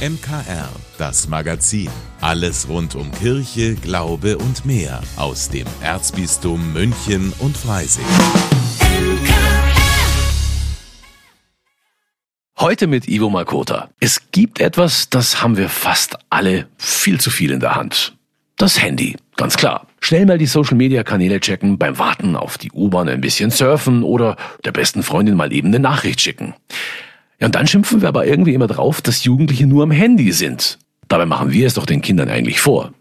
MKR, das Magazin. Alles rund um Kirche, Glaube und mehr aus dem Erzbistum München und Freising. Heute mit Ivo Makota. Es gibt etwas, das haben wir fast alle viel zu viel in der Hand. Das Handy, ganz klar. Schnell mal die Social-Media-Kanäle checken, beim Warten auf die U-Bahn ein bisschen surfen oder der besten Freundin mal eben eine Nachricht schicken. Ja, und dann schimpfen wir aber irgendwie immer drauf, dass Jugendliche nur am Handy sind. Dabei machen wir es doch den Kindern eigentlich vor.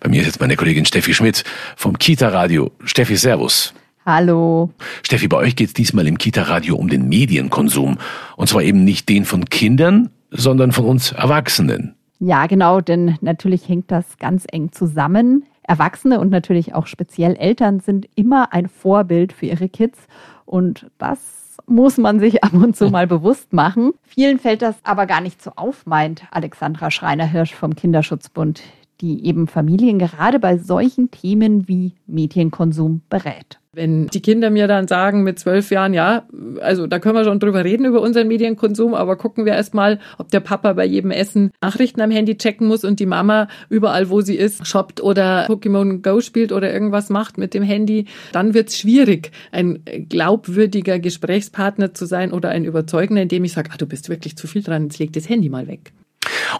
Bei mir ist jetzt meine Kollegin Steffi Schmidt vom Kita-Radio. Steffi, Servus. Hallo. Steffi, bei euch geht es diesmal im Kita-Radio um den Medienkonsum. Und zwar eben nicht den von Kindern, sondern von uns Erwachsenen. Ja, genau, denn natürlich hängt das ganz eng zusammen. Erwachsene und natürlich auch speziell Eltern sind immer ein Vorbild für ihre Kids. Und das muss man sich ab und zu mal bewusst machen. Vielen fällt das aber gar nicht so auf, meint Alexandra Schreiner-Hirsch vom Kinderschutzbund, die eben Familien gerade bei solchen Themen wie Medienkonsum berät. Wenn die Kinder mir dann sagen mit zwölf Jahren, ja, also da können wir schon drüber reden über unseren Medienkonsum, aber gucken wir erstmal, ob der Papa bei jedem Essen Nachrichten am Handy checken muss und die Mama überall, wo sie ist, shoppt oder Pokémon Go spielt oder irgendwas macht mit dem Handy, dann wird's schwierig, ein glaubwürdiger Gesprächspartner zu sein oder ein überzeugender, indem ich sage, ah, du bist wirklich zu viel dran, jetzt leg das Handy mal weg.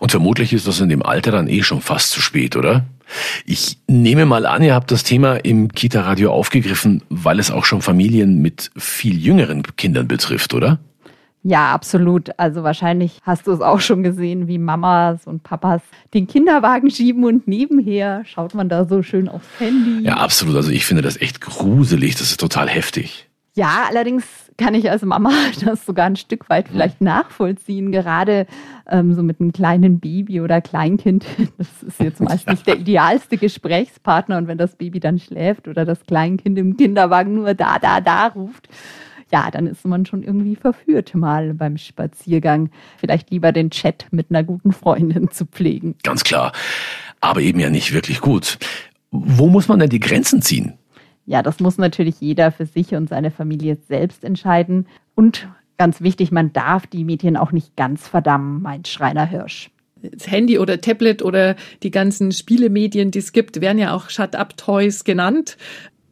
Und vermutlich ist das in dem Alter dann eh schon fast zu spät, oder? Ich nehme mal an, ihr habt das Thema im Kita-Radio aufgegriffen, weil es auch schon Familien mit viel jüngeren Kindern betrifft, oder? Ja, absolut. Also wahrscheinlich hast du es auch schon gesehen, wie Mamas und Papas den Kinderwagen schieben und nebenher schaut man da so schön aufs Handy. Ja, absolut. Also ich finde das echt gruselig. Das ist total heftig. Ja, allerdings kann ich als Mama das sogar ein Stück weit vielleicht nachvollziehen. Gerade ähm, so mit einem kleinen Baby oder Kleinkind. Das ist jetzt meist nicht der idealste Gesprächspartner. Und wenn das Baby dann schläft oder das Kleinkind im Kinderwagen nur da, da, da ruft, ja, dann ist man schon irgendwie verführt, mal beim Spaziergang vielleicht lieber den Chat mit einer guten Freundin zu pflegen. Ganz klar. Aber eben ja nicht wirklich gut. Wo muss man denn die Grenzen ziehen? Ja, das muss natürlich jeder für sich und seine Familie selbst entscheiden. Und ganz wichtig, man darf die Medien auch nicht ganz verdammen, meint Schreiner Hirsch. Das Handy oder Tablet oder die ganzen Spielemedien, die es gibt, werden ja auch Shut-up-Toys genannt.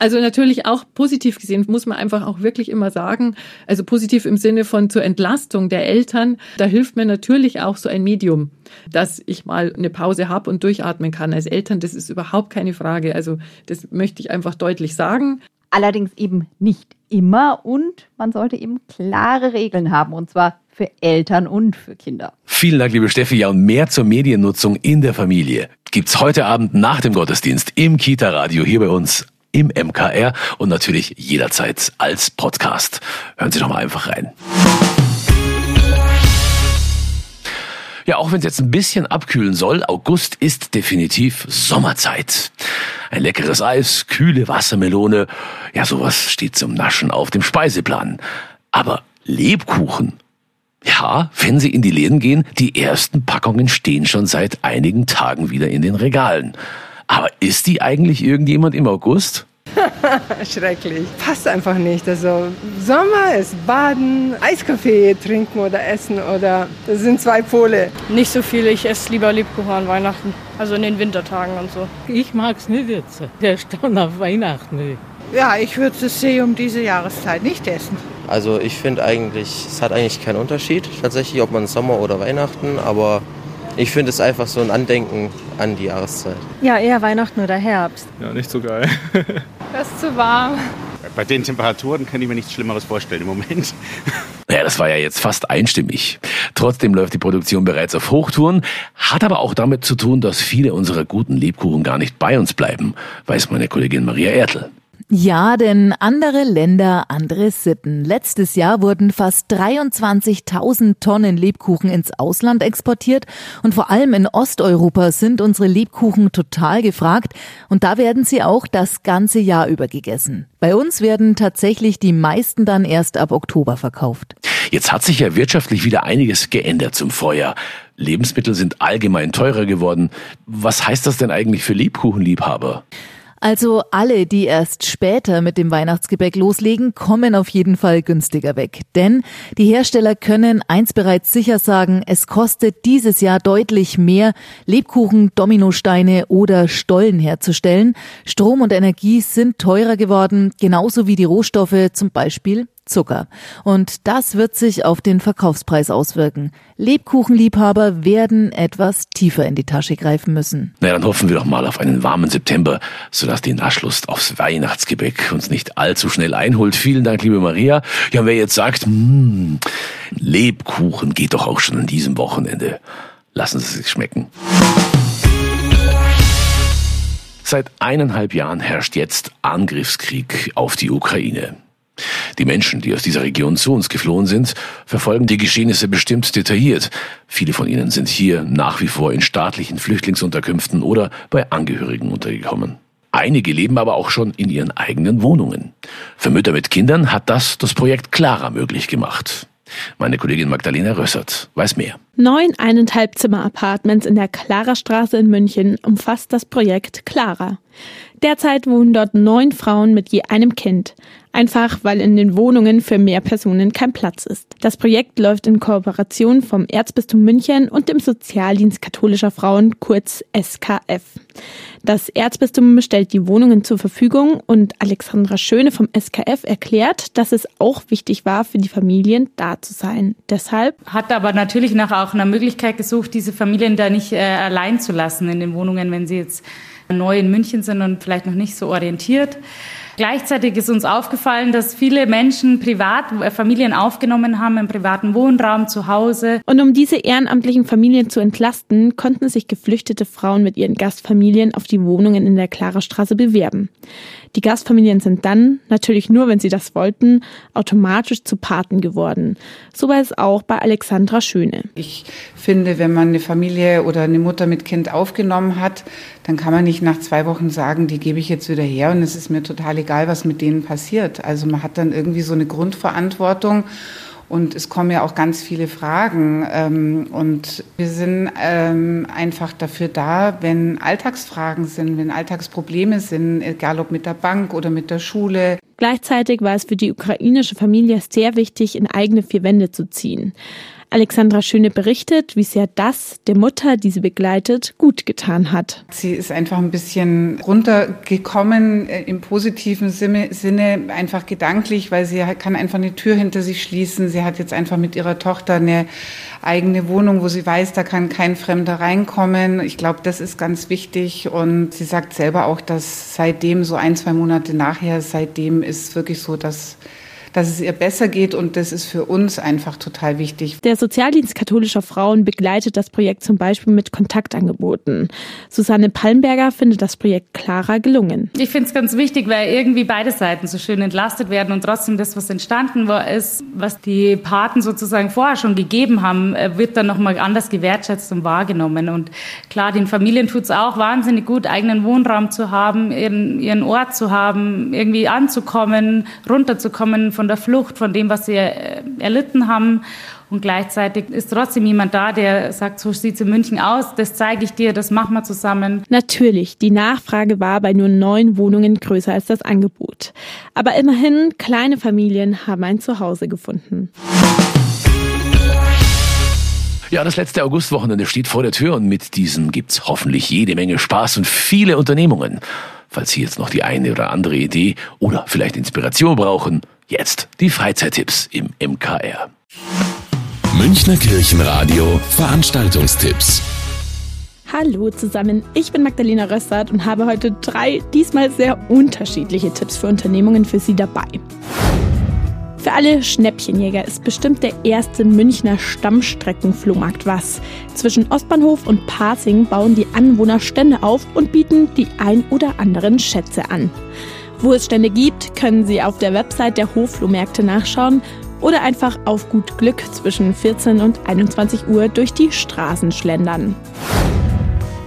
Also natürlich auch positiv gesehen, muss man einfach auch wirklich immer sagen. Also positiv im Sinne von zur Entlastung der Eltern. Da hilft mir natürlich auch so ein Medium, dass ich mal eine Pause habe und durchatmen kann. Als Eltern, das ist überhaupt keine Frage. Also das möchte ich einfach deutlich sagen. Allerdings eben nicht immer und man sollte eben klare Regeln haben und zwar für Eltern und für Kinder. Vielen Dank, liebe Steffi. Ja, und mehr zur Mediennutzung in der Familie gibt's heute Abend nach dem Gottesdienst im Kita-Radio hier bei uns im MKR und natürlich jederzeit als Podcast. Hören Sie doch mal einfach rein. Ja, auch wenn es jetzt ein bisschen abkühlen soll, August ist definitiv Sommerzeit. Ein leckeres Eis, kühle Wassermelone, ja, sowas steht zum Naschen auf dem Speiseplan. Aber Lebkuchen? Ja, wenn Sie in die Läden gehen, die ersten Packungen stehen schon seit einigen Tagen wieder in den Regalen. Aber ist die eigentlich irgendjemand im August? Schrecklich. Passt einfach nicht. Also Sommer ist Baden, Eiskaffee trinken oder essen oder das sind zwei Pole. Nicht so viel. Ich esse lieber Lebkuchen an Weihnachten. Also in den Wintertagen und so. Ich mag es nicht jetzt. Der Staunen auf Weihnachten. Ja, ich würde es See um diese Jahreszeit nicht essen. Also ich finde eigentlich, es hat eigentlich keinen Unterschied tatsächlich, ob man Sommer oder Weihnachten, aber ich finde es einfach so ein Andenken an die Jahreszeit. Ja, eher Weihnachten oder Herbst. Ja, nicht so geil. das ist zu warm. Bei den Temperaturen kann ich mir nichts Schlimmeres vorstellen im Moment. Ja, das war ja jetzt fast einstimmig. Trotzdem läuft die Produktion bereits auf Hochtouren, hat aber auch damit zu tun, dass viele unserer guten Lebkuchen gar nicht bei uns bleiben, weiß meine Kollegin Maria Ertl. Ja, denn andere Länder, andere Sitten. Letztes Jahr wurden fast 23.000 Tonnen Lebkuchen ins Ausland exportiert und vor allem in Osteuropa sind unsere Lebkuchen total gefragt und da werden sie auch das ganze Jahr über gegessen. Bei uns werden tatsächlich die meisten dann erst ab Oktober verkauft. Jetzt hat sich ja wirtschaftlich wieder einiges geändert zum Vorjahr. Lebensmittel sind allgemein teurer geworden. Was heißt das denn eigentlich für Lebkuchenliebhaber? Also alle, die erst später mit dem Weihnachtsgebäck loslegen, kommen auf jeden Fall günstiger weg. Denn die Hersteller können eins bereits sicher sagen, es kostet dieses Jahr deutlich mehr, Lebkuchen, Dominosteine oder Stollen herzustellen. Strom und Energie sind teurer geworden, genauso wie die Rohstoffe, zum Beispiel Zucker. Und das wird sich auf den Verkaufspreis auswirken. Lebkuchenliebhaber werden etwas tiefer in die Tasche greifen müssen. Na, dann hoffen wir doch mal auf einen warmen September, sodass die Naschlust aufs Weihnachtsgebäck uns nicht allzu schnell einholt. Vielen Dank, liebe Maria. Ja, wer jetzt sagt, mh, Lebkuchen geht doch auch schon an diesem Wochenende. Lassen Sie sich schmecken. Seit eineinhalb Jahren herrscht jetzt Angriffskrieg auf die Ukraine. Die Menschen, die aus dieser Region zu uns geflohen sind, verfolgen die Geschehnisse bestimmt detailliert. Viele von ihnen sind hier nach wie vor in staatlichen Flüchtlingsunterkünften oder bei Angehörigen untergekommen. Einige leben aber auch schon in ihren eigenen Wohnungen. Für Mütter mit Kindern hat das das Projekt Clara möglich gemacht. Meine Kollegin Magdalena Rössert weiß mehr. Neun eineinhalb Zimmer Apartments in der Clara Straße in München umfasst das Projekt Clara. Derzeit wohnen dort neun Frauen mit je einem Kind. Einfach weil in den Wohnungen für mehr Personen kein Platz ist. Das Projekt läuft in Kooperation vom Erzbistum München und dem Sozialdienst katholischer Frauen, kurz SKF. Das Erzbistum stellt die Wohnungen zur Verfügung und Alexandra Schöne vom SKF erklärt, dass es auch wichtig war, für die Familien da zu sein. Deshalb hat aber natürlich nach auch einer Möglichkeit gesucht, diese Familien da nicht äh, allein zu lassen in den Wohnungen, wenn sie jetzt neu in München sind und vielleicht noch nicht so orientiert. Gleichzeitig ist uns aufgefallen, dass viele Menschen privat äh, Familien aufgenommen haben im privaten Wohnraum zu Hause. Und um diese ehrenamtlichen Familien zu entlasten, konnten sich geflüchtete Frauen mit ihren Gastfamilien auf die Wohnungen in der Klarerstraße bewerben. Die Gastfamilien sind dann, natürlich nur, wenn sie das wollten, automatisch zu Paten geworden. So war es auch bei Alexandra Schöne. Ich finde, wenn man eine Familie oder eine Mutter mit Kind aufgenommen hat, dann kann man nicht nach zwei Wochen sagen, die gebe ich jetzt wieder her und es ist mir total egal, was mit denen passiert. Also man hat dann irgendwie so eine Grundverantwortung. Und es kommen ja auch ganz viele Fragen. Ähm, und wir sind ähm, einfach dafür da, wenn Alltagsfragen sind, wenn Alltagsprobleme sind, egal ob mit der Bank oder mit der Schule. Gleichzeitig war es für die ukrainische Familie sehr wichtig, in eigene vier Wände zu ziehen. Alexandra Schöne berichtet, wie sehr das der Mutter, die sie begleitet, gut getan hat. Sie ist einfach ein bisschen runtergekommen äh, im positiven Sinne, einfach gedanklich, weil sie kann einfach eine Tür hinter sich schließen. Sie hat jetzt einfach mit ihrer Tochter eine eigene Wohnung, wo sie weiß, da kann kein Fremder reinkommen. Ich glaube, das ist ganz wichtig. Und sie sagt selber auch, dass seitdem, so ein, zwei Monate nachher, seitdem ist wirklich so, dass dass es ihr besser geht und das ist für uns einfach total wichtig. Der Sozialdienst katholischer Frauen begleitet das Projekt zum Beispiel mit Kontaktangeboten. Susanne Palmberger findet das Projekt klarer gelungen. Ich finde es ganz wichtig, weil irgendwie beide Seiten so schön entlastet werden und trotzdem das, was entstanden war, ist, was die Paten sozusagen vorher schon gegeben haben, äh, wird dann nochmal anders gewertschätzt und wahrgenommen. Und klar, den Familien tut es auch wahnsinnig gut, eigenen Wohnraum zu haben, ihren, ihren Ort zu haben, irgendwie anzukommen, runterzukommen von von der Flucht, von dem, was sie äh, erlitten haben. Und gleichzeitig ist trotzdem jemand da, der sagt, so sieht es in München aus, das zeige ich dir, das machen wir zusammen. Natürlich, die Nachfrage war bei nur neun Wohnungen größer als das Angebot. Aber immerhin, kleine Familien haben ein Zuhause gefunden. Ja, das letzte Augustwochenende steht vor der Tür und mit diesem gibt's hoffentlich jede Menge Spaß und viele Unternehmungen. Falls Sie jetzt noch die eine oder andere Idee oder vielleicht Inspiration brauchen, Jetzt die Freizeittipps im MKR. Münchner Kirchenradio Veranstaltungstipps. Hallo zusammen, ich bin Magdalena Rössert und habe heute drei diesmal sehr unterschiedliche Tipps für Unternehmungen für Sie dabei. Für alle Schnäppchenjäger ist bestimmt der erste Münchner Stammstreckenflohmarkt was. Zwischen Ostbahnhof und Pasing bauen die Anwohner Stände auf und bieten die ein oder anderen Schätze an. Wo es Stände gibt, können Sie auf der Website der Hoflohmärkte nachschauen oder einfach auf gut Glück zwischen 14 und 21 Uhr durch die Straßen schlendern.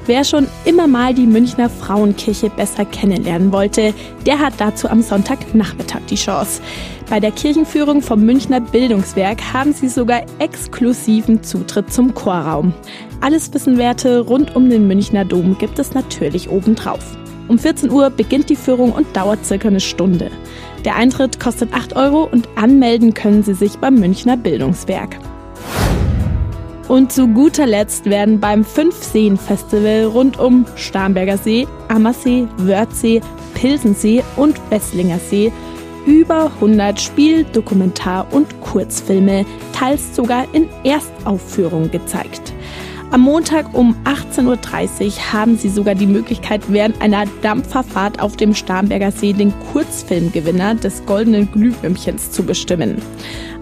Wer schon immer mal die Münchner Frauenkirche besser kennenlernen wollte, der hat dazu am Sonntagnachmittag die Chance. Bei der Kirchenführung vom Münchner Bildungswerk haben sie sogar exklusiven Zutritt zum Chorraum. Alles Wissenwerte rund um den Münchner Dom gibt es natürlich obendrauf. Um 14 Uhr beginnt die Führung und dauert circa eine Stunde. Der Eintritt kostet 8 Euro und anmelden können Sie sich beim Münchner Bildungswerk. Und zu guter Letzt werden beim Fünf-Seen-Festival rund um Starnberger See, Ammersee, Wörthsee, Pilsensee und Wesslinger See über 100 Spiel-, Dokumentar- und Kurzfilme, teils sogar in Erstaufführung gezeigt. Am Montag um 18.30 Uhr haben Sie sogar die Möglichkeit, während einer Dampferfahrt auf dem Starnberger See den Kurzfilmgewinner des Goldenen Glühwürmchens zu bestimmen.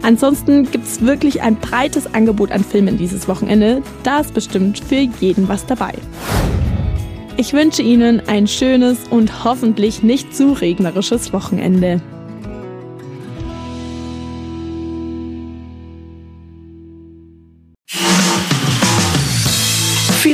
Ansonsten gibt es wirklich ein breites Angebot an Filmen dieses Wochenende. Da ist bestimmt für jeden was dabei. Ich wünsche Ihnen ein schönes und hoffentlich nicht zu regnerisches Wochenende.